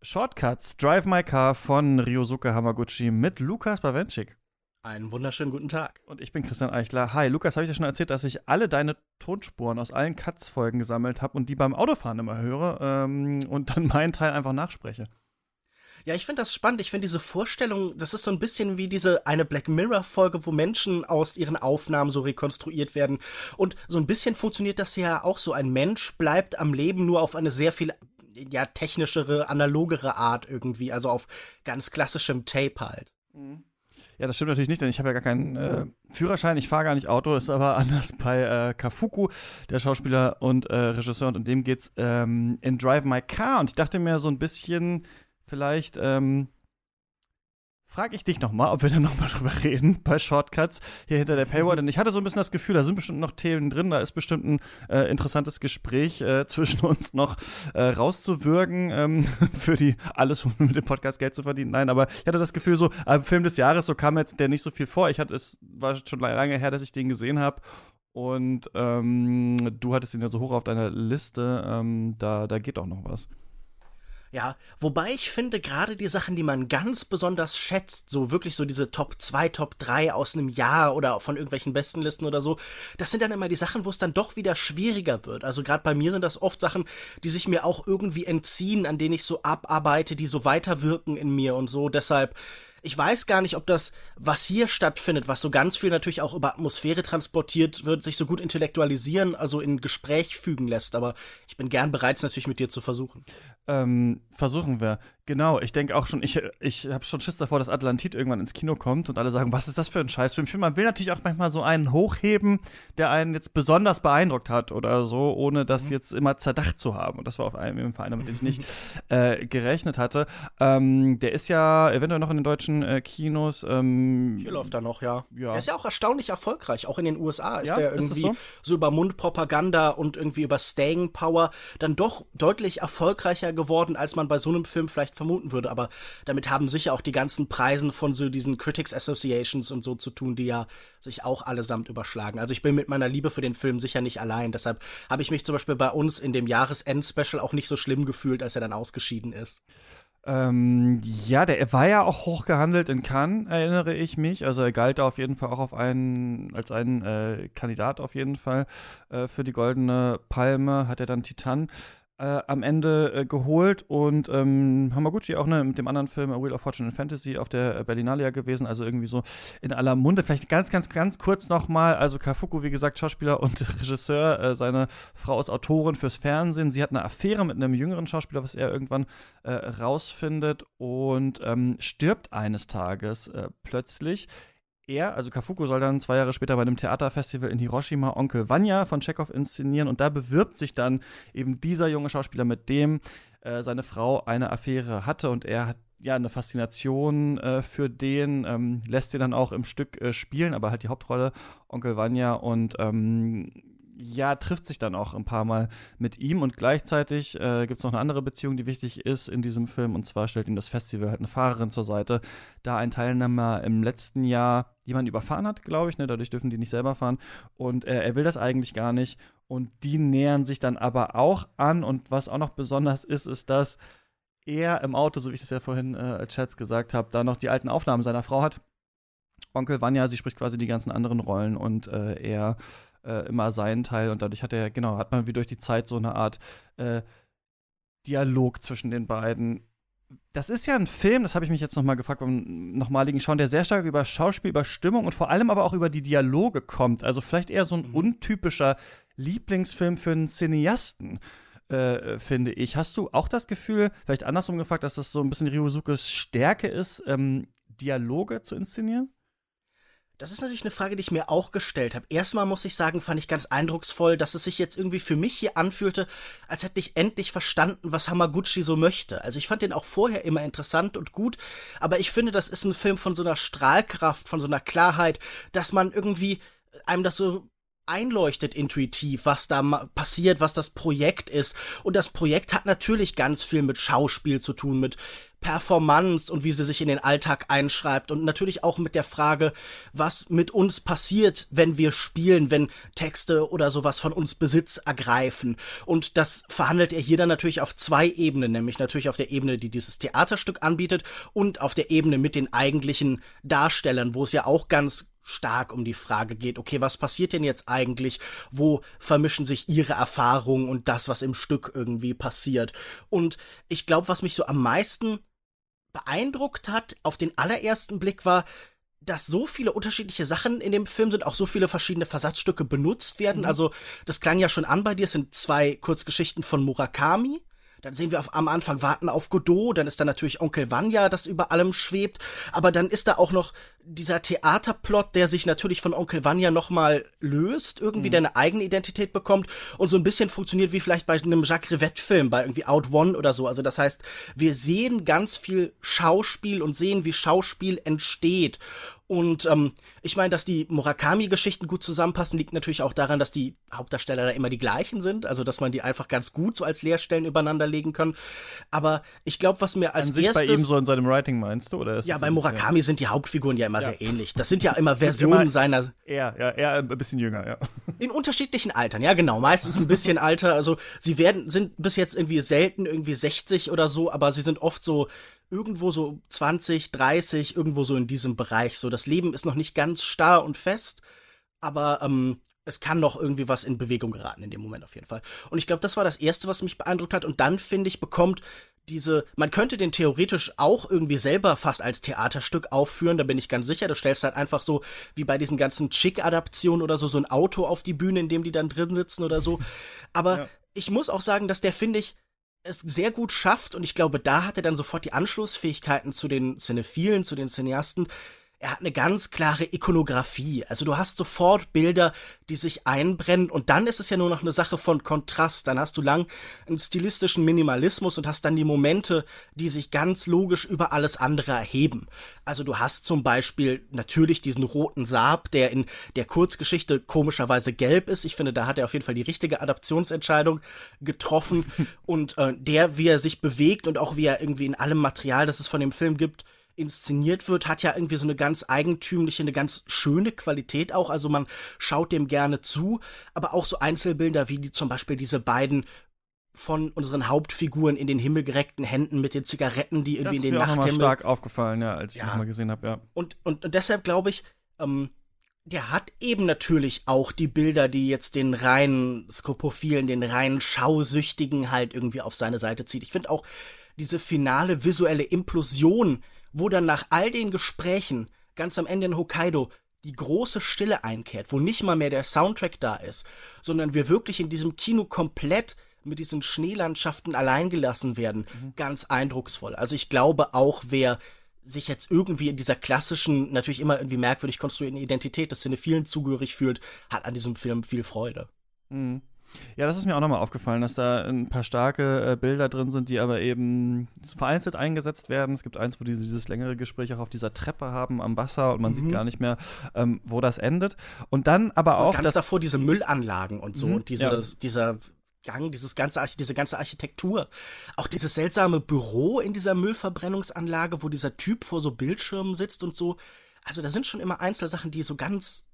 Shortcuts, Drive My Car von Ryosuke Hamaguchi mit Lukas Bawenschik. Einen wunderschönen guten Tag. Und ich bin Christian Eichler. Hi, Lukas, habe ich dir schon erzählt, dass ich alle deine Tonspuren aus allen Cuts-Folgen gesammelt habe und die beim Autofahren immer höre ähm, und dann meinen Teil einfach nachspreche. Ja, ich finde das spannend. Ich finde diese Vorstellung, das ist so ein bisschen wie diese eine Black Mirror-Folge, wo Menschen aus ihren Aufnahmen so rekonstruiert werden. Und so ein bisschen funktioniert das ja auch so. Ein Mensch bleibt am Leben nur auf eine sehr viel ja, technischere, analogere Art irgendwie, also auf ganz klassischem Tape halt. Mhm. Ja, das stimmt natürlich nicht, denn ich habe ja gar keinen äh, Führerschein, ich fahre gar nicht Auto, ist aber anders bei äh, Kafuku, der Schauspieler und äh, Regisseur, und in dem geht's ähm, in Drive My Car. Und ich dachte mir so ein bisschen, vielleicht ähm, frage ich dich nochmal, ob wir dann nochmal drüber reden bei Shortcuts hier hinter der Paywall. Denn ich hatte so ein bisschen das Gefühl, da sind bestimmt noch Themen drin, da ist bestimmt ein äh, interessantes Gespräch äh, zwischen uns noch äh, rauszuwürgen, ähm, für die alles, um mit dem Podcast Geld zu verdienen. Nein, aber ich hatte das Gefühl, so am Film des Jahres, so kam jetzt der nicht so viel vor. Ich hatte, es war schon lange her, dass ich den gesehen habe. Und ähm, du hattest ihn ja so hoch auf deiner Liste, ähm, da, da geht auch noch was. Ja, wobei ich finde, gerade die Sachen, die man ganz besonders schätzt, so wirklich so diese Top 2, Top 3 aus einem Jahr oder von irgendwelchen Bestenlisten oder so, das sind dann immer die Sachen, wo es dann doch wieder schwieriger wird. Also gerade bei mir sind das oft Sachen, die sich mir auch irgendwie entziehen, an denen ich so abarbeite, die so weiterwirken in mir und so. Deshalb ich weiß gar nicht, ob das, was hier stattfindet, was so ganz viel natürlich auch über Atmosphäre transportiert wird, sich so gut intellektualisieren, also in Gespräch fügen lässt. Aber ich bin gern bereit, es natürlich mit dir zu versuchen. Ähm, versuchen wir. Genau, ich denke auch schon, ich, ich habe schon Schiss davor, dass Atlantit irgendwann ins Kino kommt und alle sagen, was ist das für ein Scheißfilm? Man will natürlich auch manchmal so einen hochheben, der einen jetzt besonders beeindruckt hat oder so, ohne das mhm. jetzt immer zerdacht zu haben. Und das war auf einem Fall einer, mit dem ich nicht äh, gerechnet hatte. Ähm, der ist ja eventuell noch in den deutschen äh, Kinos. Ähm, Hier läuft er noch, ja. ja. Er ist ja auch erstaunlich erfolgreich. Auch in den USA ist ja, der irgendwie so? so über Mundpropaganda und irgendwie über Staying Power dann doch deutlich erfolgreicher geworden, als man bei so einem Film vielleicht vermuten würde. Aber damit haben sicher auch die ganzen Preisen von so diesen Critics Associations und so zu tun, die ja sich auch allesamt überschlagen. Also ich bin mit meiner Liebe für den Film sicher nicht allein. Deshalb habe ich mich zum Beispiel bei uns in dem Jahresend-Special auch nicht so schlimm gefühlt, als er dann ausgeschieden ist. Ähm, ja, der war ja auch hoch gehandelt in Cannes, erinnere ich mich. Also er galt da auf jeden Fall auch auf einen, als ein äh, Kandidat auf jeden Fall äh, für die Goldene Palme, hat er dann Titan äh, am Ende äh, geholt und ähm, Hamaguchi auch ne, mit dem anderen Film Wheel of Fortune and Fantasy auf der Berlinale gewesen, also irgendwie so in aller Munde. Vielleicht ganz, ganz, ganz kurz nochmal, also Kafuku, wie gesagt, Schauspieler und Regisseur, äh, seine Frau ist Autorin fürs Fernsehen. Sie hat eine Affäre mit einem jüngeren Schauspieler, was er irgendwann äh, rausfindet und ähm, stirbt eines Tages äh, plötzlich er, also Kafuku, soll dann zwei Jahre später bei einem Theaterfestival in Hiroshima Onkel Vanya von Chekhov inszenieren. Und da bewirbt sich dann eben dieser junge Schauspieler, mit dem äh, seine Frau eine Affäre hatte. Und er hat ja eine Faszination äh, für den, ähm, lässt sie dann auch im Stück äh, spielen, aber halt die Hauptrolle Onkel Vanya. Und ähm, ja, trifft sich dann auch ein paar Mal mit ihm. Und gleichzeitig äh, gibt es noch eine andere Beziehung, die wichtig ist in diesem Film. Und zwar stellt ihm das Festival halt eine Fahrerin zur Seite, da ein Teilnehmer im letzten Jahr jemanden überfahren hat, glaube ich, ne? dadurch dürfen die nicht selber fahren und äh, er will das eigentlich gar nicht und die nähern sich dann aber auch an und was auch noch besonders ist, ist, dass er im Auto, so wie ich das ja vorhin äh, als Chats gesagt habe, da noch die alten Aufnahmen seiner Frau hat. Onkel Vanya, sie spricht quasi die ganzen anderen Rollen und äh, er äh, immer seinen Teil und dadurch hat er, genau, hat man wie durch die Zeit so eine Art äh, Dialog zwischen den beiden. Das ist ja ein Film, das habe ich mich jetzt nochmal gefragt beim nochmaligen Schauen, der sehr stark über Schauspiel, über Stimmung und vor allem aber auch über die Dialoge kommt. Also vielleicht eher so ein mhm. untypischer Lieblingsfilm für einen Cineasten. Äh, finde ich. Hast du auch das Gefühl, vielleicht andersrum gefragt, dass das so ein bisschen Ryusukes Stärke ist, ähm, Dialoge zu inszenieren? Das ist natürlich eine Frage, die ich mir auch gestellt habe. Erstmal muss ich sagen, fand ich ganz eindrucksvoll, dass es sich jetzt irgendwie für mich hier anfühlte, als hätte ich endlich verstanden, was Hamaguchi so möchte. Also ich fand den auch vorher immer interessant und gut, aber ich finde, das ist ein Film von so einer Strahlkraft, von so einer Klarheit, dass man irgendwie einem das so einleuchtet intuitiv, was da passiert, was das Projekt ist. Und das Projekt hat natürlich ganz viel mit Schauspiel zu tun, mit Performance und wie sie sich in den Alltag einschreibt und natürlich auch mit der Frage, was mit uns passiert, wenn wir spielen, wenn Texte oder sowas von uns Besitz ergreifen. Und das verhandelt er hier dann natürlich auf zwei Ebenen, nämlich natürlich auf der Ebene, die dieses Theaterstück anbietet und auf der Ebene mit den eigentlichen Darstellern, wo es ja auch ganz stark um die Frage geht, okay, was passiert denn jetzt eigentlich? Wo vermischen sich ihre Erfahrungen und das, was im Stück irgendwie passiert? Und ich glaube, was mich so am meisten beeindruckt hat auf den allerersten Blick war, dass so viele unterschiedliche Sachen in dem Film sind, auch so viele verschiedene Versatzstücke benutzt werden. Mhm. Also, das klang ja schon an bei dir, es sind zwei Kurzgeschichten von Murakami. Dann sehen wir auf, am Anfang Warten auf Godot, dann ist da natürlich Onkel Vanya, das über allem schwebt, aber dann ist da auch noch dieser Theaterplot, der sich natürlich von Onkel Vanya nochmal löst, irgendwie, mhm. der eine eigene Identität bekommt und so ein bisschen funktioniert wie vielleicht bei einem Jacques Rivette-Film, bei irgendwie Out One oder so. Also das heißt, wir sehen ganz viel Schauspiel und sehen, wie Schauspiel entsteht. Und ähm, ich meine, dass die Murakami-Geschichten gut zusammenpassen, liegt natürlich auch daran, dass die Hauptdarsteller da immer die gleichen sind, also dass man die einfach ganz gut so als Leerstellen übereinander legen kann. Aber ich glaube, was mir als An sich erstes bei ihm so in seinem Writing meinst du, oder? ja, bei Murakami ja. sind die Hauptfiguren ja immer ja. sehr ähnlich. Das sind ja immer Versionen immer seiner. Er, ja, er ein bisschen jünger, ja. In unterschiedlichen Altern, ja genau, meistens ein bisschen alter. Also sie werden sind bis jetzt irgendwie selten irgendwie 60 oder so, aber sie sind oft so irgendwo so 20, 30, irgendwo so in diesem Bereich. So, das Leben ist noch nicht ganz starr und fest, aber ähm, es kann noch irgendwie was in Bewegung geraten in dem Moment auf jeden Fall. Und ich glaube, das war das Erste, was mich beeindruckt hat. Und dann, finde ich, bekommt diese, man könnte den theoretisch auch irgendwie selber fast als Theaterstück aufführen, da bin ich ganz sicher. Du stellst halt einfach so, wie bei diesen ganzen Chick-Adaptionen oder so, so ein Auto auf die Bühne, in dem die dann drin sitzen oder so. Aber ja. ich muss auch sagen, dass der, finde ich, es sehr gut schafft und ich glaube, da hat er dann sofort die Anschlussfähigkeiten zu den Cinephilen, zu den Cineasten, er hat eine ganz klare Ikonografie. Also du hast sofort Bilder, die sich einbrennen und dann ist es ja nur noch eine Sache von Kontrast. Dann hast du lang einen stilistischen Minimalismus und hast dann die Momente, die sich ganz logisch über alles andere erheben. Also du hast zum Beispiel natürlich diesen roten Saab, der in der Kurzgeschichte komischerweise gelb ist. Ich finde, da hat er auf jeden Fall die richtige Adaptionsentscheidung getroffen und äh, der, wie er sich bewegt und auch wie er irgendwie in allem Material, das es von dem Film gibt, inszeniert wird, hat ja irgendwie so eine ganz eigentümliche, eine ganz schöne Qualität auch. Also man schaut dem gerne zu, aber auch so Einzelbilder wie die zum Beispiel diese beiden von unseren Hauptfiguren in den Himmel gereckten Händen mit den Zigaretten, die irgendwie das in den Nachthimmel. Das ist mir stark aufgefallen, ja, als ich ja. nochmal gesehen habe, ja. Und, und, und deshalb glaube ich, ähm, der hat eben natürlich auch die Bilder, die jetzt den reinen Skopophilen, den reinen Schausüchtigen halt irgendwie auf seine Seite zieht. Ich finde auch diese finale visuelle Implosion, wo dann nach all den Gesprächen ganz am Ende in Hokkaido die große Stille einkehrt, wo nicht mal mehr der Soundtrack da ist, sondern wir wirklich in diesem Kino komplett mit diesen Schneelandschaften alleingelassen werden. Mhm. Ganz eindrucksvoll. Also ich glaube auch, wer sich jetzt irgendwie in dieser klassischen, natürlich immer irgendwie merkwürdig konstruierten Identität des Cinephilen zugehörig fühlt, hat an diesem Film viel Freude. Mhm. Ja, das ist mir auch nochmal aufgefallen, dass da ein paar starke äh, Bilder drin sind, die aber eben vereinzelt eingesetzt werden. Es gibt eins, wo die dieses längere Gespräch auch auf dieser Treppe haben am Wasser und man mhm. sieht gar nicht mehr, ähm, wo das endet. Und dann aber auch. Und ganz davor diese Müllanlagen und so mhm. und diese, ja. dieser Gang, dieses ganze, diese ganze Architektur. Auch dieses seltsame Büro in dieser Müllverbrennungsanlage, wo dieser Typ vor so Bildschirmen sitzt und so. Also da sind schon immer Einzelsachen, die so ganz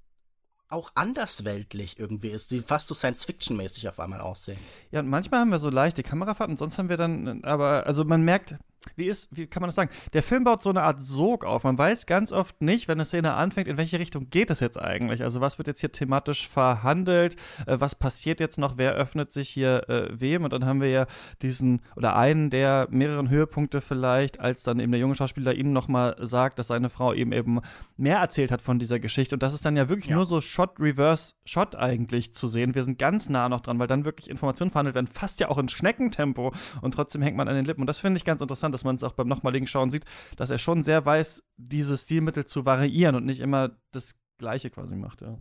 auch andersweltlich irgendwie ist, die fast so Science-Fiction-mäßig auf einmal aussehen. Ja, und manchmal haben wir so leichte Kamerafahrten, sonst haben wir dann, aber, also man merkt, wie ist, wie kann man das sagen? Der Film baut so eine Art Sog auf. Man weiß ganz oft nicht, wenn eine Szene anfängt, in welche Richtung geht es jetzt eigentlich. Also was wird jetzt hier thematisch verhandelt? Äh, was passiert jetzt noch? Wer öffnet sich hier äh, wem? Und dann haben wir ja diesen oder einen der mehreren Höhepunkte vielleicht, als dann eben der junge Schauspieler ihm nochmal sagt, dass seine Frau ihm eben mehr erzählt hat von dieser Geschichte. Und das ist dann ja wirklich ja. nur so Shot Reverse Shot eigentlich zu sehen. Wir sind ganz nah noch dran, weil dann wirklich Informationen verhandelt werden, fast ja auch in Schneckentempo. Und trotzdem hängt man an den Lippen. Und das finde ich ganz interessant dass man es auch beim nochmaligen Schauen sieht, dass er schon sehr weiß, diese Stilmittel zu variieren und nicht immer das Gleiche quasi macht, ja.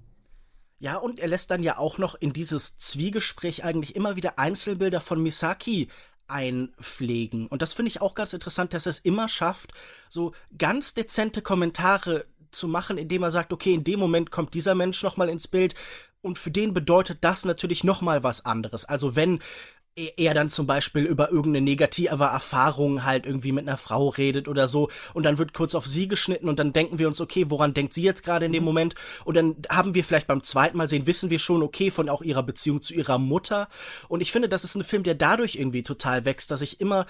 Ja, und er lässt dann ja auch noch in dieses Zwiegespräch eigentlich immer wieder Einzelbilder von Misaki einpflegen. Und das finde ich auch ganz interessant, dass er es immer schafft, so ganz dezente Kommentare zu machen, indem er sagt, okay, in dem Moment kommt dieser Mensch nochmal ins Bild Und für den bedeutet das natürlich nochmal was anderes. Also wenn er dann zum Beispiel über irgendeine negative Erfahrung halt irgendwie mit einer Frau redet oder so und dann wird kurz auf sie geschnitten und dann denken wir uns, okay, woran denkt sie jetzt gerade in dem mhm. Moment? Und dann haben wir vielleicht beim zweiten Mal sehen, wissen wir schon, okay, von auch ihrer Beziehung zu ihrer Mutter. Und ich finde, das ist ein Film, der dadurch irgendwie total wächst, dass ich immer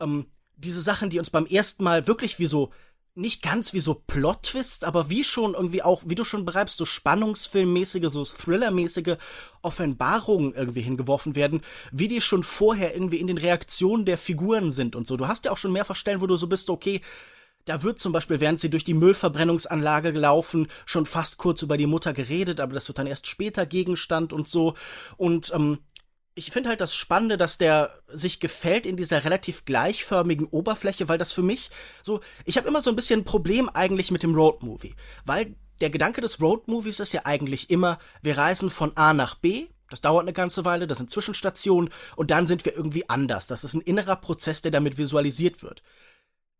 ähm, diese Sachen, die uns beim ersten Mal wirklich wie so nicht ganz wie so Plot-Twists, aber wie schon irgendwie auch, wie du schon bereibst, so spannungsfilmmäßige, so Thrillermäßige Offenbarungen irgendwie hingeworfen werden, wie die schon vorher irgendwie in den Reaktionen der Figuren sind und so. Du hast ja auch schon mehrfach Stellen, wo du so bist, okay, da wird zum Beispiel, während sie durch die Müllverbrennungsanlage gelaufen, schon fast kurz über die Mutter geredet, aber das wird dann erst später Gegenstand und so. Und ähm, ich finde halt das Spannende, dass der sich gefällt in dieser relativ gleichförmigen Oberfläche, weil das für mich so, ich habe immer so ein bisschen ein Problem eigentlich mit dem Roadmovie, weil der Gedanke des Roadmovies ist ja eigentlich immer, wir reisen von A nach B, das dauert eine ganze Weile, das sind Zwischenstationen und dann sind wir irgendwie anders. Das ist ein innerer Prozess, der damit visualisiert wird.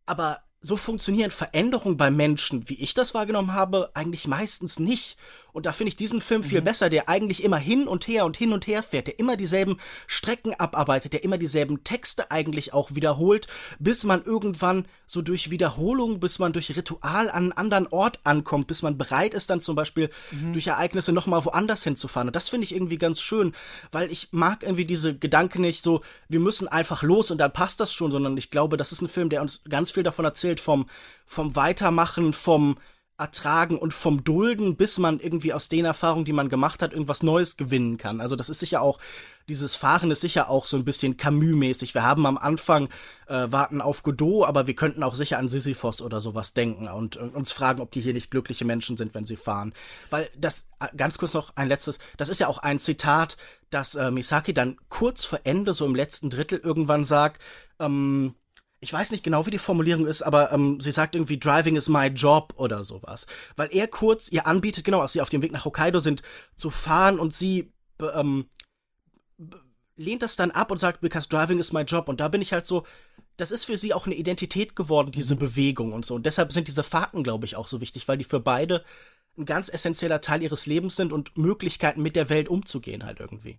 Aber so funktionieren Veränderungen bei Menschen, wie ich das wahrgenommen habe, eigentlich meistens nicht. Und da finde ich diesen Film viel mhm. besser, der eigentlich immer hin und her und hin und her fährt, der immer dieselben Strecken abarbeitet, der immer dieselben Texte eigentlich auch wiederholt, bis man irgendwann so durch Wiederholung, bis man durch Ritual an einen anderen Ort ankommt, bis man bereit ist, dann zum Beispiel mhm. durch Ereignisse nochmal woanders hinzufahren. Und das finde ich irgendwie ganz schön, weil ich mag irgendwie diese Gedanken nicht so, wir müssen einfach los und dann passt das schon, sondern ich glaube, das ist ein Film, der uns ganz viel davon erzählt, vom, vom Weitermachen, vom ertragen und vom Dulden, bis man irgendwie aus den Erfahrungen, die man gemacht hat, irgendwas Neues gewinnen kann. Also das ist sicher auch, dieses Fahren ist sicher auch so ein bisschen Camus-mäßig. Wir haben am Anfang äh, Warten auf Godot, aber wir könnten auch sicher an Sisyphos oder sowas denken und, und uns fragen, ob die hier nicht glückliche Menschen sind, wenn sie fahren. Weil das, äh, ganz kurz noch ein letztes, das ist ja auch ein Zitat, das äh, Misaki dann kurz vor Ende, so im letzten Drittel irgendwann sagt, ähm, ich weiß nicht genau, wie die Formulierung ist, aber ähm, sie sagt irgendwie, Driving is my job oder sowas. Weil er kurz ihr anbietet, genau, als sie auf dem Weg nach Hokkaido sind, zu fahren und sie ähm, lehnt das dann ab und sagt, because driving is my job. Und da bin ich halt so, das ist für sie auch eine Identität geworden, diese. Bewegung und so. Und deshalb sind diese Fahrten, glaube ich, auch so wichtig, weil die für beide ein ganz essentieller Teil ihres Lebens sind und Möglichkeiten mit der Welt umzugehen halt irgendwie.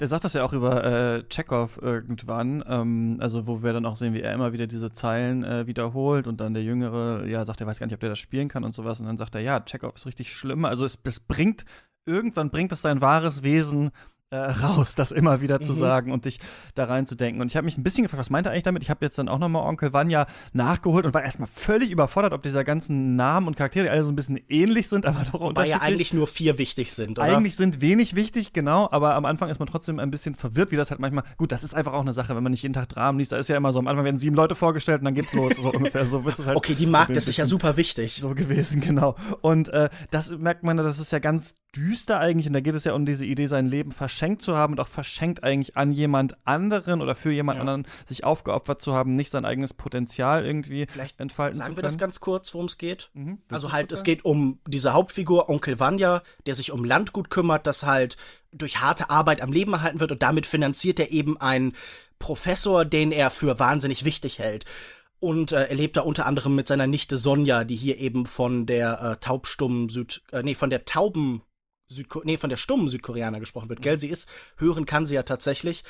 Der sagt das ja auch über äh, Chekhov irgendwann, ähm, also wo wir dann auch sehen, wie er immer wieder diese Zeilen äh, wiederholt und dann der Jüngere, ja, sagt, er weiß gar nicht, ob der das spielen kann und sowas und dann sagt er, ja, Chekhov ist richtig schlimm, also es, es bringt, irgendwann bringt es sein wahres Wesen äh, raus, das immer wieder zu mhm. sagen und dich da reinzudenken. Und ich habe mich ein bisschen gefragt, was meint er eigentlich damit? Ich habe jetzt dann auch nochmal Onkel Vanya nachgeholt und war erstmal völlig überfordert, ob dieser ganzen Namen und Charaktere alle so ein bisschen ähnlich sind, aber doch Wobei ja eigentlich nur vier wichtig sind, oder? Eigentlich sind wenig wichtig, genau, aber am Anfang ist man trotzdem ein bisschen verwirrt, wie das halt manchmal, gut, das ist einfach auch eine Sache, wenn man nicht jeden Tag Dramen liest, da ist ja immer so, am Anfang werden sieben Leute vorgestellt und dann geht's los, so ungefähr. So ist es halt okay, die Markt ist sicher super wichtig. So gewesen, genau. Und äh, das merkt man, das ist ja ganz düster eigentlich und da geht es ja um diese Idee, sein Leben verschenkt zu haben und auch verschenkt eigentlich an jemand anderen oder für jemand ja. anderen sich aufgeopfert zu haben, nicht sein eigenes Potenzial irgendwie Vielleicht entfalten zu können. Sagen wir das ganz kurz, worum es geht? Mhm, also halt, es geht um diese Hauptfigur Onkel Vanya, der sich um Landgut kümmert, das halt durch harte Arbeit am Leben erhalten wird und damit finanziert er eben einen Professor, den er für wahnsinnig wichtig hält. Und äh, er lebt da unter anderem mit seiner Nichte Sonja, die hier eben von der äh, taubstummen Süd, äh, nee, von der tauben Südko nee, von der stummen Südkoreaner gesprochen wird, gell? Sie ist, hören kann sie ja tatsächlich.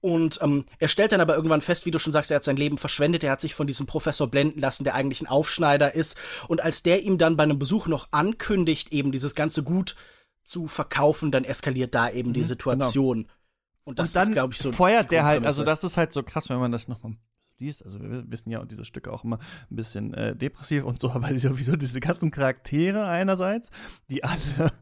Und ähm, er stellt dann aber irgendwann fest, wie du schon sagst, er hat sein Leben verschwendet, er hat sich von diesem Professor blenden lassen, der eigentlich ein Aufschneider ist. Und als der ihm dann bei einem Besuch noch ankündigt, eben dieses ganze Gut zu verkaufen, dann eskaliert da eben mhm, die Situation. Genau. Und das und dann ist, glaube ich, so. Feuert der halt, also das ist halt so krass, wenn man das nochmal liest. Also wir wissen ja diese Stücke auch immer ein bisschen äh, depressiv und so, aber sowieso diese ganzen Charaktere einerseits, die alle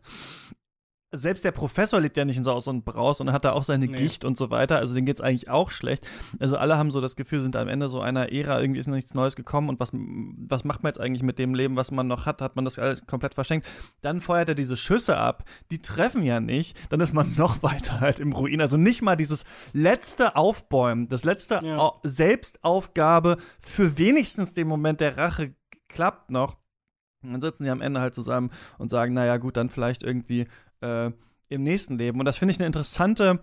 selbst der Professor lebt ja nicht in Saus und Braus und hat da auch seine nee. Gicht und so weiter. Also denen geht's eigentlich auch schlecht. Also alle haben so das Gefühl, sind am Ende so einer Ära, irgendwie ist noch nichts Neues gekommen und was, was macht man jetzt eigentlich mit dem Leben, was man noch hat? Hat man das alles komplett verschenkt? Dann feuert er diese Schüsse ab, die treffen ja nicht. Dann ist man noch weiter halt im Ruin. Also nicht mal dieses letzte Aufbäumen, das letzte ja. Selbstaufgabe für wenigstens den Moment der Rache klappt noch. Und dann sitzen sie am Ende halt zusammen und sagen, naja, gut, dann vielleicht irgendwie äh, im nächsten Leben. Und das finde ich eine interessante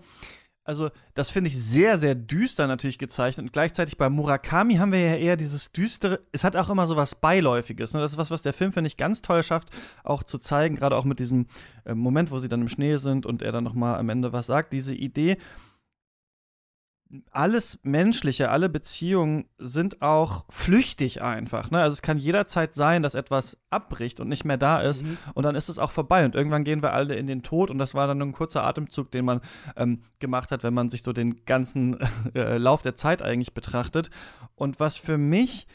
also das finde ich sehr, sehr düster natürlich gezeichnet. Und gleichzeitig bei Murakami haben wir ja eher dieses düstere, es hat auch immer so was Beiläufiges. Ne? Das ist was, was der Film, finde ich, ganz toll schafft, auch zu zeigen, gerade auch mit diesem äh, Moment, wo sie dann im Schnee sind und er dann nochmal am Ende was sagt. Diese Idee, alles Menschliche, alle Beziehungen sind auch flüchtig einfach. Ne? Also es kann jederzeit sein, dass etwas abbricht und nicht mehr da ist mhm. und dann ist es auch vorbei und irgendwann gehen wir alle in den Tod und das war dann ein kurzer Atemzug, den man ähm, gemacht hat, wenn man sich so den ganzen äh, Lauf der Zeit eigentlich betrachtet. Und was für mich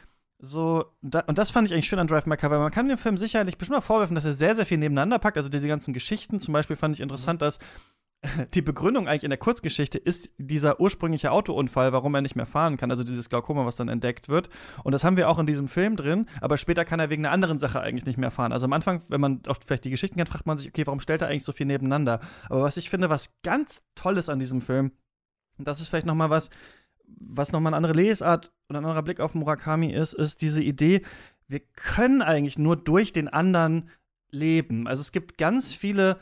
so, da, und das fand ich eigentlich schön an Drive My Car, weil man kann dem Film sicherlich bestimmt mal vorwerfen, dass er sehr, sehr viel nebeneinander packt. Also diese ganzen Geschichten, zum Beispiel fand ich interessant, mhm. dass die Begründung eigentlich in der Kurzgeschichte ist dieser ursprüngliche Autounfall, warum er nicht mehr fahren kann, also dieses Glaukoma, was dann entdeckt wird. Und das haben wir auch in diesem Film drin, aber später kann er wegen einer anderen Sache eigentlich nicht mehr fahren. Also am Anfang, wenn man auch vielleicht die Geschichten kennt, fragt man sich, okay, warum stellt er eigentlich so viel nebeneinander? Aber was ich finde, was ganz toll ist an diesem Film, und das ist vielleicht noch mal was, was noch mal eine andere Lesart und ein anderer Blick auf Murakami ist, ist diese Idee, wir können eigentlich nur durch den anderen leben. Also es gibt ganz viele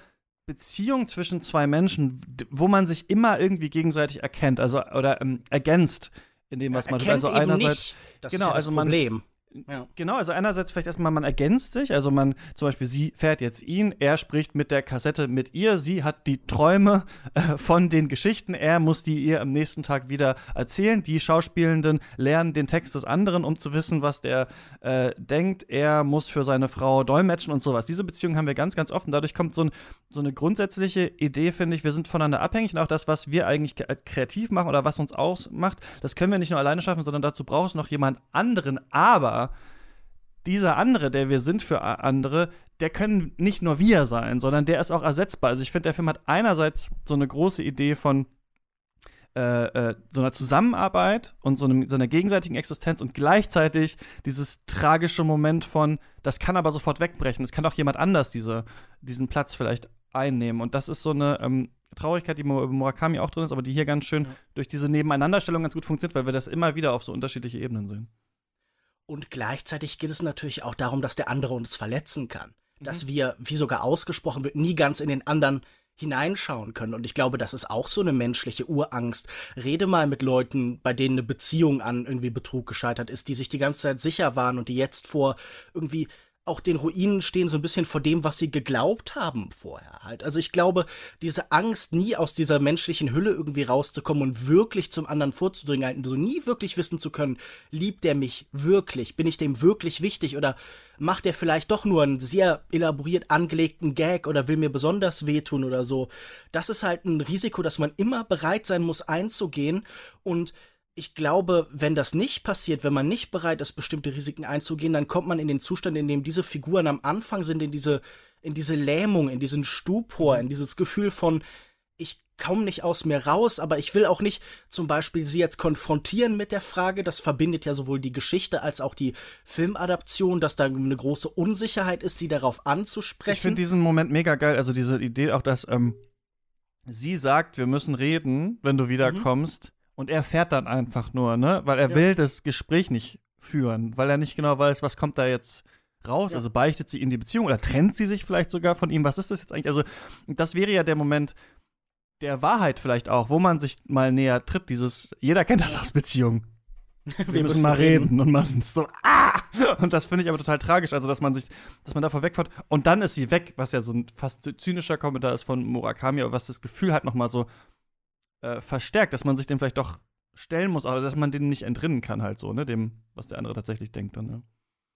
Beziehung zwischen zwei Menschen, wo man sich immer irgendwie gegenseitig erkennt, also oder ähm, ergänzt in dem, was man tut. Also einerseits, genau, ja also man, Problem. Ja. Genau, also einerseits vielleicht erstmal, man ergänzt sich, also man, zum Beispiel, sie fährt jetzt ihn, er spricht mit der Kassette mit ihr, sie hat die Träume äh, von den Geschichten, er muss die ihr am nächsten Tag wieder erzählen. Die Schauspielenden lernen den Text des anderen, um zu wissen, was der äh, denkt. Er muss für seine Frau dolmetschen und sowas. Diese Beziehung haben wir ganz, ganz oft und dadurch kommt so, ein, so eine grundsätzliche Idee, finde ich, wir sind voneinander abhängig und auch das, was wir eigentlich kreativ machen oder was uns ausmacht, das können wir nicht nur alleine schaffen, sondern dazu braucht es noch jemand anderen, aber dieser andere, der wir sind für andere, der können nicht nur wir sein, sondern der ist auch ersetzbar. Also ich finde, der Film hat einerseits so eine große Idee von äh, äh, so einer Zusammenarbeit und so, einem, so einer gegenseitigen Existenz und gleichzeitig dieses tragische Moment von, das kann aber sofort wegbrechen. Es kann auch jemand anders diese, diesen Platz vielleicht einnehmen. Und das ist so eine ähm, Traurigkeit, die bei Murakami auch drin ist, aber die hier ganz schön ja. durch diese Nebeneinanderstellung ganz gut funktioniert, weil wir das immer wieder auf so unterschiedliche Ebenen sehen. Und gleichzeitig geht es natürlich auch darum, dass der andere uns verletzen kann. Mhm. Dass wir, wie sogar ausgesprochen wird, nie ganz in den anderen hineinschauen können. Und ich glaube, das ist auch so eine menschliche Urangst. Rede mal mit Leuten, bei denen eine Beziehung an irgendwie Betrug gescheitert ist, die sich die ganze Zeit sicher waren und die jetzt vor irgendwie auch den Ruinen stehen so ein bisschen vor dem, was sie geglaubt haben vorher halt. Also ich glaube, diese Angst, nie aus dieser menschlichen Hülle irgendwie rauszukommen und wirklich zum anderen vorzudringen, halt, so nie wirklich wissen zu können, liebt er mich wirklich? Bin ich dem wirklich wichtig? Oder macht er vielleicht doch nur einen sehr elaboriert angelegten Gag oder will mir besonders wehtun oder so? Das ist halt ein Risiko, dass man immer bereit sein muss einzugehen und ich glaube, wenn das nicht passiert, wenn man nicht bereit ist, bestimmte Risiken einzugehen, dann kommt man in den Zustand, in dem diese Figuren am Anfang sind, in diese, in diese Lähmung, in diesen Stupor, mhm. in dieses Gefühl von, ich komme nicht aus mir raus, aber ich will auch nicht zum Beispiel sie jetzt konfrontieren mit der Frage, das verbindet ja sowohl die Geschichte als auch die Filmadaption, dass da eine große Unsicherheit ist, sie darauf anzusprechen. Ich finde diesen Moment mega geil, also diese Idee auch, dass ähm, sie sagt, wir müssen reden, wenn du wiederkommst. Mhm und er fährt dann einfach nur, ne? Weil er ja. will das Gespräch nicht führen, weil er nicht genau weiß, was kommt da jetzt raus. Ja. Also beichtet sie in die Beziehung oder trennt sie sich vielleicht sogar von ihm. Was ist das jetzt eigentlich? Also, das wäre ja der Moment der Wahrheit vielleicht auch, wo man sich mal näher tritt. Dieses, jeder kennt das aus Beziehungen. Wir, Wir müssen mal reden. reden. und man so, ah! Und das finde ich aber total tragisch, also dass man sich, dass man davor wegfährt und dann ist sie weg, was ja so ein fast zynischer Kommentar ist von Murakami, aber was das Gefühl hat nochmal so, äh, verstärkt, dass man sich dem vielleicht doch stellen muss, aber dass man dem nicht entrinnen kann, halt so, ne, dem, was der andere tatsächlich denkt dann, ne.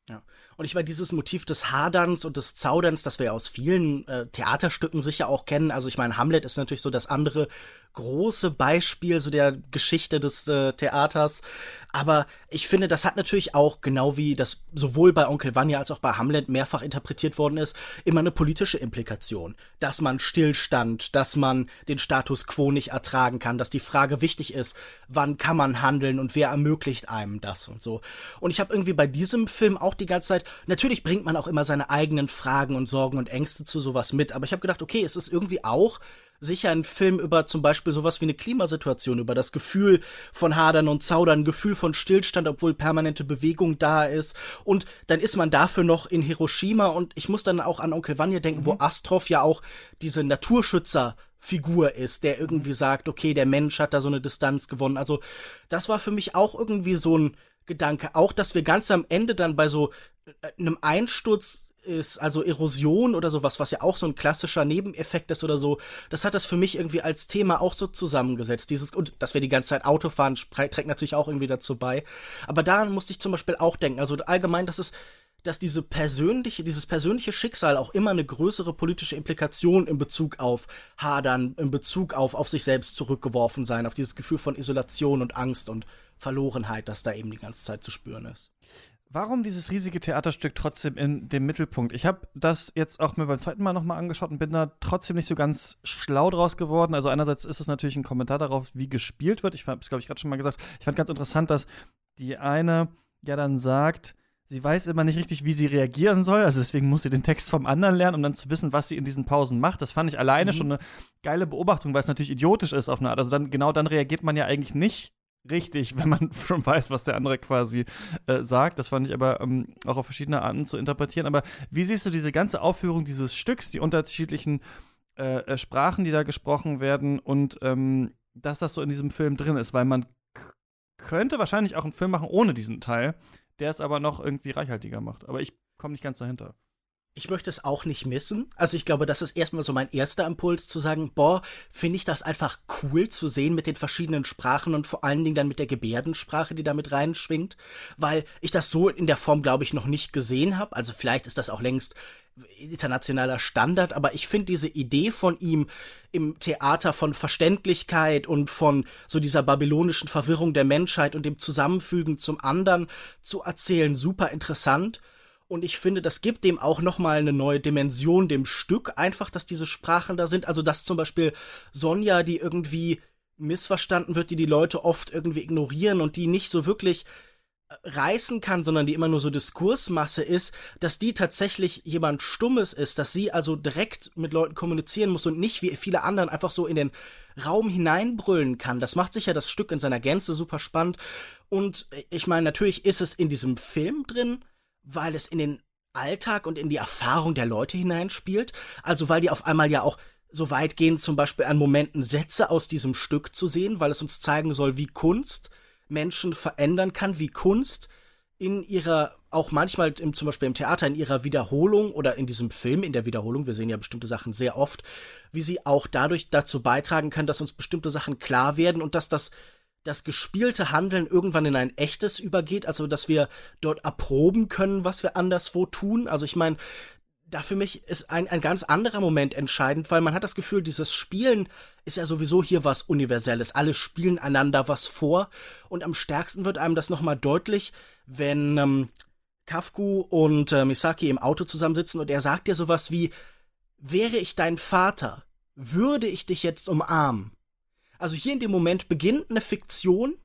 Ja. Und ich meine, dieses Motiv des Haderns und des Zauderns, das wir aus vielen äh, Theaterstücken sicher auch kennen. Also ich meine, Hamlet ist natürlich so das andere große Beispiel so der Geschichte des äh, Theaters. Aber ich finde, das hat natürlich auch, genau wie das sowohl bei Onkel Vanya als auch bei Hamlet mehrfach interpretiert worden ist, immer eine politische Implikation. Dass man stillstand, dass man den Status quo nicht ertragen kann, dass die Frage wichtig ist, wann kann man handeln und wer ermöglicht einem das und so. Und ich habe irgendwie bei diesem Film auch die ganze Zeit, natürlich bringt man auch immer seine eigenen Fragen und Sorgen und Ängste zu sowas mit, aber ich habe gedacht, okay, es ist irgendwie auch sicher ein Film über zum Beispiel sowas wie eine Klimasituation, über das Gefühl von Hadern und Zaudern, ein Gefühl von Stillstand, obwohl permanente Bewegung da ist. Und dann ist man dafür noch in Hiroshima und ich muss dann auch an Onkel Vanya denken, mhm. wo Astrov ja auch diese Naturschützer Figur ist, der irgendwie sagt, okay, der Mensch hat da so eine Distanz gewonnen. Also das war für mich auch irgendwie so ein Gedanke. Auch, dass wir ganz am Ende dann bei so äh, einem Einsturz ist, also Erosion oder sowas, was ja auch so ein klassischer Nebeneffekt ist oder so, das hat das für mich irgendwie als Thema auch so zusammengesetzt. Dieses, und dass wir die ganze Zeit Auto fahren, trägt natürlich auch irgendwie dazu bei. Aber daran musste ich zum Beispiel auch denken. Also allgemein, dass es, dass diese persönliche, dieses persönliche Schicksal auch immer eine größere politische Implikation in Bezug auf Hadern, in Bezug auf, auf sich selbst zurückgeworfen sein, auf dieses Gefühl von Isolation und Angst und Verlorenheit, das da eben die ganze Zeit zu spüren ist. Warum dieses riesige Theaterstück trotzdem in dem Mittelpunkt? Ich habe das jetzt auch mir beim zweiten Mal nochmal angeschaut und bin da trotzdem nicht so ganz schlau draus geworden. Also einerseits ist es natürlich ein Kommentar darauf, wie gespielt wird. Ich habe es, glaube ich, gerade schon mal gesagt. Ich fand ganz interessant, dass die eine ja dann sagt, sie weiß immer nicht richtig, wie sie reagieren soll. Also deswegen muss sie den Text vom anderen lernen, um dann zu wissen, was sie in diesen Pausen macht. Das fand ich alleine mhm. schon eine geile Beobachtung, weil es natürlich idiotisch ist auf eine Art. Also dann genau dann reagiert man ja eigentlich nicht richtig, wenn man schon weiß, was der andere quasi äh, sagt. Das fand ich aber ähm, auch auf verschiedene Arten zu interpretieren. Aber wie siehst du diese ganze Aufführung dieses Stücks, die unterschiedlichen äh, äh Sprachen, die da gesprochen werden und ähm, dass das so in diesem Film drin ist? Weil man könnte wahrscheinlich auch einen Film machen ohne diesen Teil, der es aber noch irgendwie reichhaltiger macht. Aber ich komme nicht ganz dahinter ich möchte es auch nicht missen. Also ich glaube, das ist erstmal so mein erster Impuls zu sagen, boah, finde ich das einfach cool zu sehen mit den verschiedenen Sprachen und vor allen Dingen dann mit der Gebärdensprache, die da mit reinschwingt, weil ich das so in der Form, glaube ich, noch nicht gesehen habe. Also vielleicht ist das auch längst internationaler Standard, aber ich finde diese Idee von ihm im Theater von Verständlichkeit und von so dieser babylonischen Verwirrung der Menschheit und dem Zusammenfügen zum anderen zu erzählen super interessant und ich finde, das gibt dem auch nochmal eine neue Dimension dem Stück, einfach, dass diese Sprachen da sind. Also, dass zum Beispiel Sonja, die irgendwie missverstanden wird, die die Leute oft irgendwie ignorieren und die nicht so wirklich äh, reißen kann, sondern die immer nur so Diskursmasse ist, dass die tatsächlich jemand Stummes ist, dass sie also direkt mit Leuten kommunizieren muss und nicht wie viele anderen einfach so in den Raum hineinbrüllen kann. Das macht sicher das Stück in seiner Gänze super spannend. Und äh, ich meine, natürlich ist es in diesem Film drin, weil es in den Alltag und in die Erfahrung der Leute hineinspielt. Also weil die auf einmal ja auch so weit gehen, zum Beispiel an Momenten Sätze aus diesem Stück zu sehen, weil es uns zeigen soll, wie Kunst Menschen verändern kann, wie Kunst in ihrer, auch manchmal im, zum Beispiel im Theater, in ihrer Wiederholung oder in diesem Film, in der Wiederholung, wir sehen ja bestimmte Sachen sehr oft, wie sie auch dadurch dazu beitragen kann, dass uns bestimmte Sachen klar werden und dass das das gespielte Handeln irgendwann in ein echtes übergeht, also dass wir dort erproben können, was wir anderswo tun. Also ich meine, da für mich ist ein, ein ganz anderer Moment entscheidend, weil man hat das Gefühl, dieses Spielen ist ja sowieso hier was Universelles. Alle spielen einander was vor und am stärksten wird einem das nochmal deutlich, wenn ähm, Kafku und äh, Misaki im Auto zusammensitzen und er sagt ja sowas wie, wäre ich dein Vater, würde ich dich jetzt umarmen. Also hier in dem Moment beginnt eine Fiktion,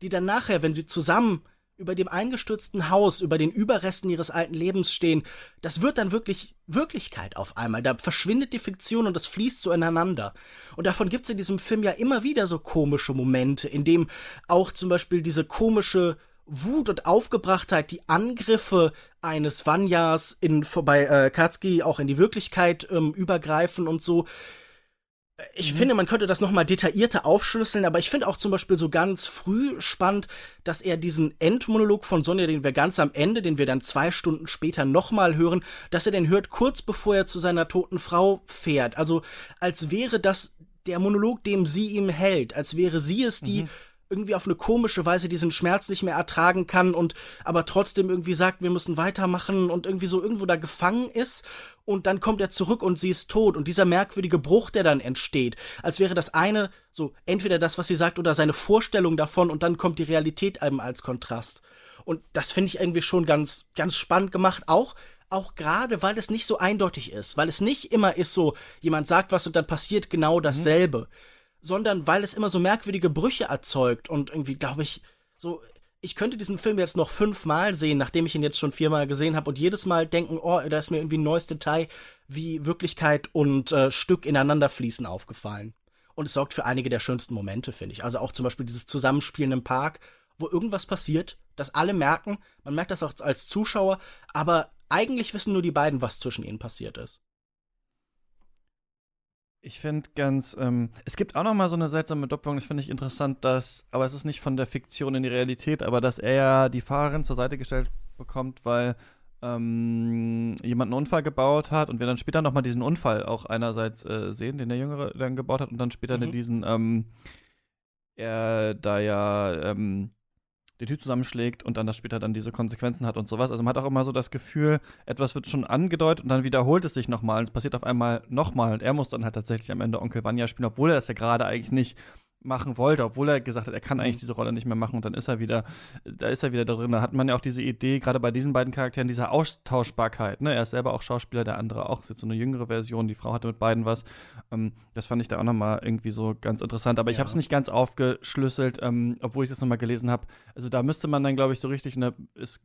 die dann nachher, wenn sie zusammen über dem eingestürzten Haus, über den Überresten ihres alten Lebens stehen, das wird dann wirklich Wirklichkeit auf einmal. Da verschwindet die Fiktion und das fließt so ineinander. Und davon gibt es in diesem Film ja immer wieder so komische Momente, in dem auch zum Beispiel diese komische Wut und Aufgebrachtheit, die Angriffe eines Vanyas in vorbei äh, Katsuki auch in die Wirklichkeit ähm, übergreifen und so ich mhm. finde, man könnte das nochmal detaillierter aufschlüsseln, aber ich finde auch zum Beispiel so ganz früh spannend, dass er diesen Endmonolog von Sonja, den wir ganz am Ende, den wir dann zwei Stunden später nochmal hören, dass er den hört kurz bevor er zu seiner toten Frau fährt. Also als wäre das der Monolog, dem sie ihm hält, als wäre sie es, die mhm irgendwie auf eine komische Weise diesen Schmerz nicht mehr ertragen kann und aber trotzdem irgendwie sagt, wir müssen weitermachen und irgendwie so irgendwo da gefangen ist und dann kommt er zurück und sie ist tot und dieser merkwürdige Bruch, der dann entsteht, als wäre das eine so entweder das, was sie sagt oder seine Vorstellung davon und dann kommt die Realität einem als Kontrast. Und das finde ich irgendwie schon ganz, ganz spannend gemacht, auch auch gerade, weil es nicht so eindeutig ist, weil es nicht immer ist so, jemand sagt was und dann passiert genau mhm. dasselbe. Mhm sondern weil es immer so merkwürdige Brüche erzeugt und irgendwie, glaube ich, so ich könnte diesen Film jetzt noch fünfmal sehen, nachdem ich ihn jetzt schon viermal gesehen habe und jedes Mal denken, oh, da ist mir irgendwie ein neues Detail, wie Wirklichkeit und äh, Stück ineinander fließen aufgefallen. Und es sorgt für einige der schönsten Momente, finde ich. Also auch zum Beispiel dieses Zusammenspielen im Park, wo irgendwas passiert, das alle merken. Man merkt das auch als Zuschauer, aber eigentlich wissen nur die beiden, was zwischen ihnen passiert ist. Ich finde ganz, ähm, es gibt auch noch mal so eine seltsame Doppelung, das finde ich interessant, dass, aber es ist nicht von der Fiktion in die Realität, aber dass er ja die Fahrerin zur Seite gestellt bekommt, weil ähm, jemand einen Unfall gebaut hat und wir dann später noch mal diesen Unfall auch einerseits äh, sehen, den der Jüngere dann gebaut hat und dann später mhm. diesen, ähm, er da ja ähm, den Typ zusammenschlägt und dann das später dann diese Konsequenzen hat und sowas. Also man hat auch immer so das Gefühl, etwas wird schon angedeutet und dann wiederholt es sich nochmal und es passiert auf einmal nochmal und er muss dann halt tatsächlich am Ende Onkel Vanya spielen, obwohl er das ja gerade eigentlich nicht machen wollte, obwohl er gesagt hat, er kann eigentlich mhm. diese Rolle nicht mehr machen und dann ist er wieder, da ist er wieder drin. Da hat man ja auch diese Idee, gerade bei diesen beiden Charakteren, dieser Austauschbarkeit. Ne? Er ist selber auch Schauspieler, der andere auch. Das ist jetzt so eine jüngere Version, die Frau hatte mit beiden was. Ähm, das fand ich da auch nochmal irgendwie so ganz interessant. Aber ja. ich habe es nicht ganz aufgeschlüsselt, ähm, obwohl ich es jetzt nochmal gelesen habe. Also da müsste man dann, glaube ich, so richtig eine, ist,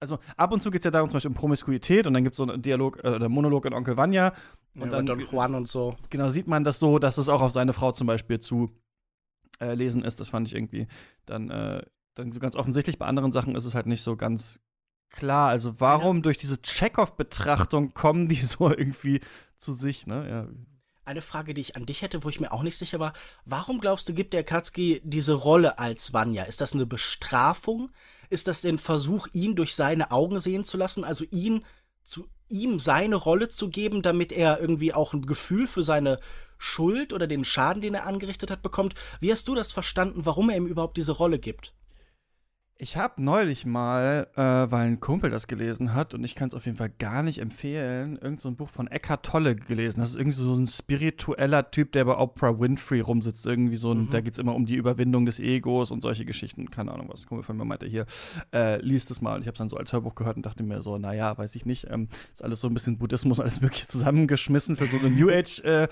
also ab und zu geht es ja darum, zum Beispiel um Promiskuität und dann gibt es so einen Dialog, äh, Monolog in Onkel Vanya. Und ja, dann Don Juan und so. Genau, sieht man das so, dass es auch auf seine Frau zum Beispiel zu äh, lesen ist. Das fand ich irgendwie dann, äh, dann so ganz offensichtlich. Bei anderen Sachen ist es halt nicht so ganz klar. Also warum ja. durch diese Chekhov-Betrachtung kommen die so irgendwie zu sich, ne? Ja. Eine Frage, die ich an dich hätte, wo ich mir auch nicht sicher war, warum glaubst du, gibt der Katski diese Rolle als Vanya? Ist das eine Bestrafung? Ist das den Versuch, ihn durch seine Augen sehen zu lassen, also ihn zu ihm seine Rolle zu geben, damit er irgendwie auch ein Gefühl für seine Schuld oder den Schaden, den er angerichtet hat, bekommt. Wie hast du das verstanden, warum er ihm überhaupt diese Rolle gibt? Ich habe neulich mal, äh, weil ein Kumpel das gelesen hat und ich kann es auf jeden Fall gar nicht empfehlen, irgend so ein Buch von Eckhart Tolle gelesen. Das ist irgendwie so ein spiritueller Typ, der bei Oprah Winfrey rumsitzt. Irgendwie so ein, mhm. da geht es immer um die Überwindung des Egos und solche Geschichten. Keine Ahnung, was ein Kumpel von mir meinte hier. Äh, liest es mal. Und ich habe es dann so als Hörbuch gehört und dachte mir so, naja, weiß ich nicht. Ähm, ist alles so ein bisschen Buddhismus, alles mögliche zusammengeschmissen für so eine New Age äh,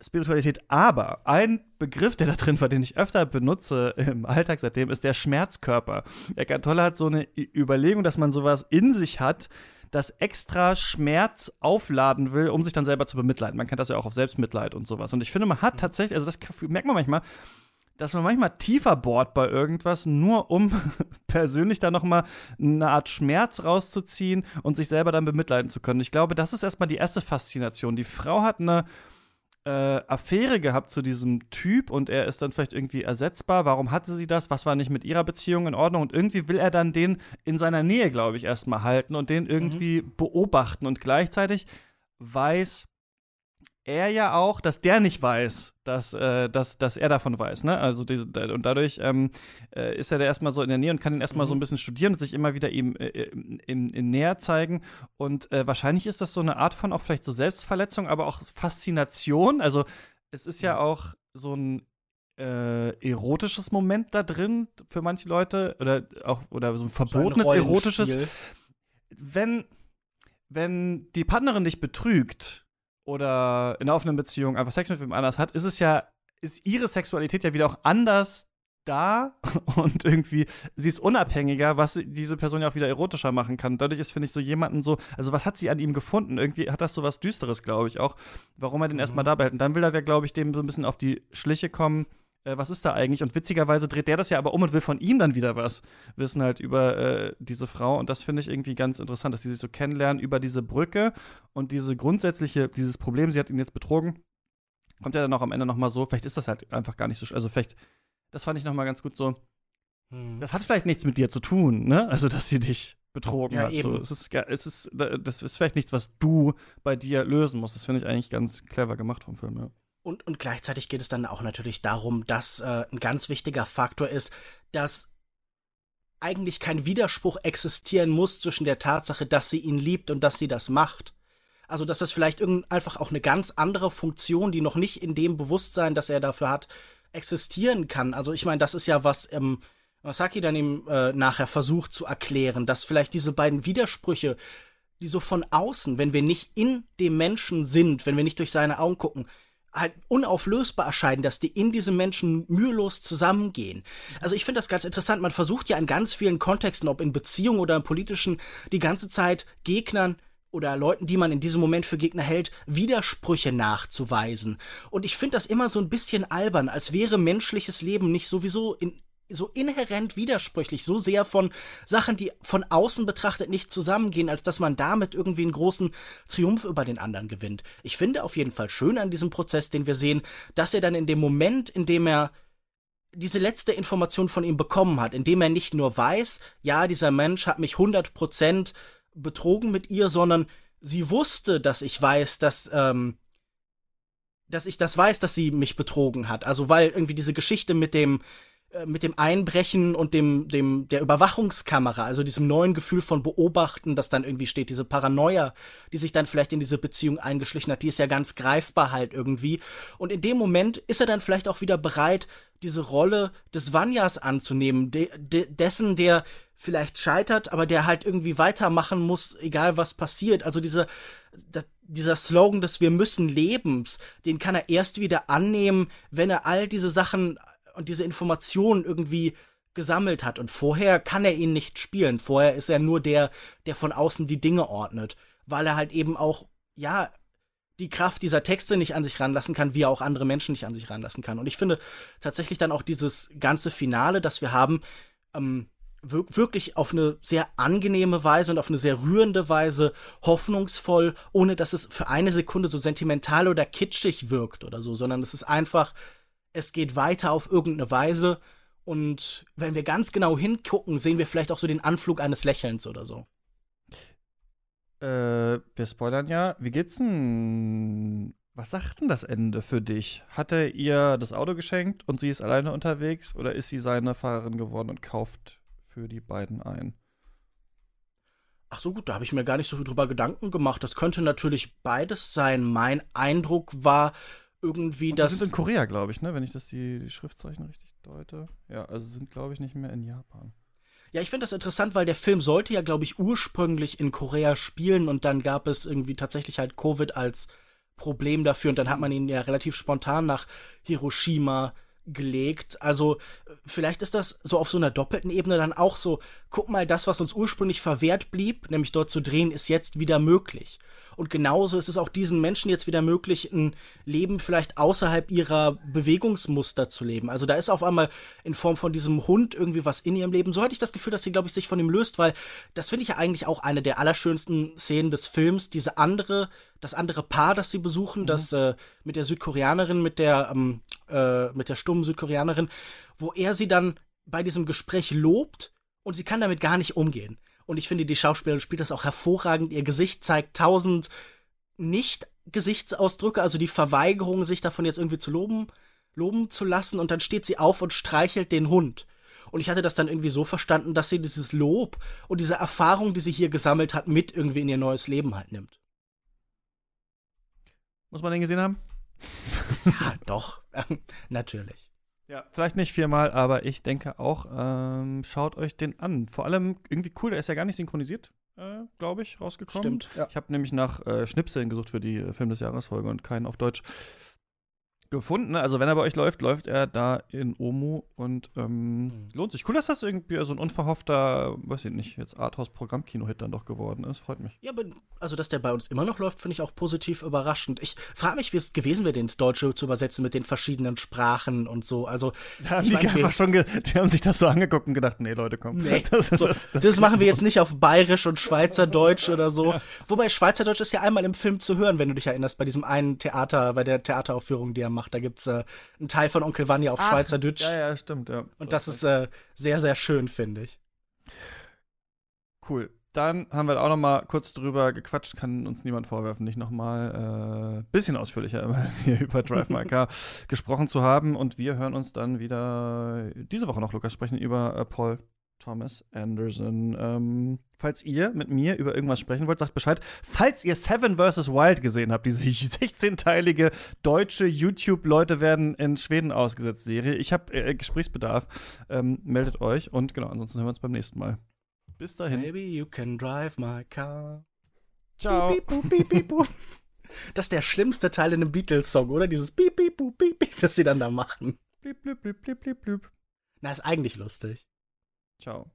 Spiritualität. Aber ein Begriff, der da drin war, den ich öfter benutze im Alltag seitdem, ist der Schmerzkörper. Eckart Tolle hat so eine Überlegung, dass man sowas in sich hat, das extra Schmerz aufladen will, um sich dann selber zu bemitleiden. Man kennt das ja auch auf Selbstmitleid und sowas. Und ich finde, man hat mhm. tatsächlich, also das merkt man manchmal, dass man manchmal tiefer bohrt bei irgendwas, nur um persönlich da nochmal eine Art Schmerz rauszuziehen und sich selber dann bemitleiden zu können. Ich glaube, das ist erstmal die erste Faszination. Die Frau hat eine äh, Affäre gehabt zu diesem Typ und er ist dann vielleicht irgendwie ersetzbar. Warum hatte sie das? Was war nicht mit ihrer Beziehung in Ordnung? Und irgendwie will er dann den in seiner Nähe, glaube ich, erstmal halten und den irgendwie mhm. beobachten. Und gleichzeitig weiß er ja auch, dass der nicht weiß, dass, äh, dass, dass er davon weiß, ne? Also diese, und dadurch ähm, äh, ist er da erstmal so in der Nähe und kann ihn erstmal mhm. so ein mhm. bisschen studieren und sich immer wieder ihm äh, in, in näher zeigen. Und äh, wahrscheinlich ist das so eine Art von auch vielleicht so Selbstverletzung, aber auch Faszination. Also es ist ja auch so ein äh, erotisches Moment da drin für manche Leute oder auch oder so ein verbotenes so ein erotisches. Wenn wenn die Partnerin dich betrügt, oder in einer offenen Beziehung einfach Sex mit wem anders hat, ist es ja, ist ihre Sexualität ja wieder auch anders da und irgendwie sie ist unabhängiger, was diese Person ja auch wieder erotischer machen kann. Dadurch ist, finde ich, so jemanden so, also was hat sie an ihm gefunden? Irgendwie hat das so was Düsteres, glaube ich, auch, warum er den mhm. erstmal da behält. Und dann will er, glaube ich, dem so ein bisschen auf die Schliche kommen, äh, was ist da eigentlich? Und witzigerweise dreht der das ja aber um und will von ihm dann wieder was wissen halt über äh, diese Frau. Und das finde ich irgendwie ganz interessant, dass sie sich so kennenlernen über diese Brücke und diese grundsätzliche, dieses Problem, sie hat ihn jetzt betrogen, kommt ja dann auch am Ende nochmal so, vielleicht ist das halt einfach gar nicht so, also vielleicht, das fand ich nochmal ganz gut so, hm. das hat vielleicht nichts mit dir zu tun, ne? Also, dass sie dich betrogen ja, hat. Eben. So, es ist, es ist, das ist vielleicht nichts, was du bei dir lösen musst. Das finde ich eigentlich ganz clever gemacht vom Film, ja. Und, und gleichzeitig geht es dann auch natürlich darum, dass äh, ein ganz wichtiger Faktor ist, dass eigentlich kein Widerspruch existieren muss zwischen der Tatsache, dass sie ihn liebt und dass sie das macht. Also, dass das vielleicht einfach auch eine ganz andere Funktion, die noch nicht in dem Bewusstsein, das er dafür hat, existieren kann. Also, ich meine, das ist ja was ähm, Masaki dann ihm äh, nachher versucht zu erklären, dass vielleicht diese beiden Widersprüche, die so von außen, wenn wir nicht in dem Menschen sind, wenn wir nicht durch seine Augen gucken, halt unauflösbar erscheinen, dass die in diesem Menschen mühelos zusammengehen. Also ich finde das ganz interessant. Man versucht ja in ganz vielen Kontexten, ob in Beziehungen oder im politischen, die ganze Zeit Gegnern oder Leuten, die man in diesem Moment für Gegner hält, Widersprüche nachzuweisen. Und ich finde das immer so ein bisschen albern, als wäre menschliches Leben nicht sowieso in, so inhärent widersprüchlich, so sehr von Sachen, die von außen betrachtet nicht zusammengehen, als dass man damit irgendwie einen großen Triumph über den anderen gewinnt. Ich finde auf jeden Fall schön an diesem Prozess, den wir sehen, dass er dann in dem Moment, in dem er diese letzte Information von ihm bekommen hat, in dem er nicht nur weiß, ja, dieser Mensch hat mich 100% betrogen mit ihr, sondern sie wusste, dass ich weiß, dass, ähm, dass ich das weiß, dass sie mich betrogen hat. Also weil irgendwie diese Geschichte mit dem, mit dem Einbrechen und dem, dem, der Überwachungskamera, also diesem neuen Gefühl von Beobachten, das dann irgendwie steht, diese Paranoia, die sich dann vielleicht in diese Beziehung eingeschlichen hat, die ist ja ganz greifbar halt irgendwie. Und in dem Moment ist er dann vielleicht auch wieder bereit, diese Rolle des Vanyas anzunehmen, de, de, dessen, der vielleicht scheitert, aber der halt irgendwie weitermachen muss, egal was passiert. Also dieser, dieser Slogan des Wir müssen Lebens, den kann er erst wieder annehmen, wenn er all diese Sachen und diese Informationen irgendwie gesammelt hat. Und vorher kann er ihn nicht spielen. Vorher ist er nur der, der von außen die Dinge ordnet. Weil er halt eben auch, ja, die Kraft dieser Texte nicht an sich ranlassen kann, wie er auch andere Menschen nicht an sich ranlassen kann. Und ich finde tatsächlich dann auch dieses ganze Finale, das wir haben, ähm, wirklich auf eine sehr angenehme Weise und auf eine sehr rührende Weise hoffnungsvoll, ohne dass es für eine Sekunde so sentimental oder kitschig wirkt oder so, sondern es ist einfach es geht weiter auf irgendeine Weise. Und wenn wir ganz genau hingucken, sehen wir vielleicht auch so den Anflug eines Lächelns oder so. Äh, wir spoilern ja. Wie geht's denn? Was sagt denn das Ende für dich? Hat er ihr das Auto geschenkt und sie ist alleine unterwegs oder ist sie seine Fahrerin geworden und kauft für die beiden ein? Ach so gut, da habe ich mir gar nicht so viel drüber Gedanken gemacht. Das könnte natürlich beides sein. Mein Eindruck war, irgendwie und das. Die sind in Korea, glaube ich, ne? Wenn ich das die, die Schriftzeichen richtig deute. Ja, also sind, glaube ich, nicht mehr in Japan. Ja, ich finde das interessant, weil der Film sollte ja, glaube ich, ursprünglich in Korea spielen und dann gab es irgendwie tatsächlich halt Covid als Problem dafür und dann hat man ihn ja relativ spontan nach Hiroshima gelegt. Also vielleicht ist das so auf so einer doppelten Ebene dann auch so, guck mal, das, was uns ursprünglich verwehrt blieb, nämlich dort zu drehen, ist jetzt wieder möglich. Und genauso ist es auch diesen Menschen jetzt wieder möglich, ein Leben vielleicht außerhalb ihrer Bewegungsmuster zu leben. Also da ist auf einmal in Form von diesem Hund irgendwie was in ihrem Leben. So hatte ich das Gefühl, dass sie, glaube ich, sich von ihm löst, weil das finde ich ja eigentlich auch eine der allerschönsten Szenen des Films. Diese andere, das andere Paar, das sie besuchen, mhm. das äh, mit der Südkoreanerin, mit der, ähm, äh, mit der stummen Südkoreanerin, wo er sie dann bei diesem Gespräch lobt und sie kann damit gar nicht umgehen. Und ich finde, die Schauspielerin spielt das auch hervorragend. Ihr Gesicht zeigt tausend Nicht-Gesichtsausdrücke, also die Verweigerung, sich davon jetzt irgendwie zu loben, loben zu lassen. Und dann steht sie auf und streichelt den Hund. Und ich hatte das dann irgendwie so verstanden, dass sie dieses Lob und diese Erfahrung, die sie hier gesammelt hat, mit irgendwie in ihr neues Leben halt nimmt. Muss man den gesehen haben? ja, doch. Natürlich. Ja, vielleicht nicht viermal, aber ich denke auch, ähm, schaut euch den an. Vor allem irgendwie cool, der ist ja gar nicht synchronisiert, äh, glaube ich, rausgekommen. Stimmt. Ja. Ich habe nämlich nach äh, Schnipseln gesucht für die äh, Film des Jahresfolge und keinen auf Deutsch gefunden. Also wenn er bei euch läuft, läuft er da in Omo und ähm, mhm. lohnt sich. Cool, dass das irgendwie so ein unverhoffter, weiß ich nicht, jetzt Arthouse-Programmkino-Hit dann doch geworden ist. Freut mich. Ja, aber also dass der bei uns immer noch läuft, finde ich auch positiv überraschend. Ich frage mich, wie es gewesen wäre, den ins Deutsche zu übersetzen mit den verschiedenen Sprachen und so. Also ja, die, mein, einfach schon die haben sich das so angeguckt und gedacht, nee, Leute, komm. Nee, das, das, das, das machen wir jetzt nicht auf Bayerisch und Schweizerdeutsch oder so. Ja. Wobei Schweizerdeutsch ist ja einmal im Film zu hören, wenn du dich erinnerst, bei diesem einen Theater, bei der Theateraufführung, die er macht. Da gibt's äh, einen Teil von Onkel Vanya auf Ach, Schweizerdeutsch. Ja, ja, stimmt, ja. Und das ist äh, sehr, sehr schön, finde ich. Cool. Dann haben wir auch noch mal kurz drüber gequatscht, kann uns niemand vorwerfen, nicht noch mal äh, bisschen ausführlicher hier über Drive My Car gesprochen zu haben. Und wir hören uns dann wieder diese Woche noch, Lukas, sprechen über äh, Paul Thomas Anderson. Ähm, falls ihr mit mir über irgendwas sprechen wollt, sagt Bescheid. Falls ihr Seven vs. Wild gesehen habt, diese 16-teilige deutsche YouTube-Leute werden in Schweden ausgesetzt Serie, ich habe äh, Gesprächsbedarf, ähm, meldet euch und genau, ansonsten hören wir uns beim nächsten Mal. Bis dahin. Maybe you can drive my car. Ciao. Beep, beep, beep, Das ist der schlimmste Teil in einem Beatles-Song, oder? Dieses Piep, Piep, Piep, Piep, das sie dann da machen. Blip, blip, blip, blip, blip, blip. Na, ist eigentlich lustig. Ciao.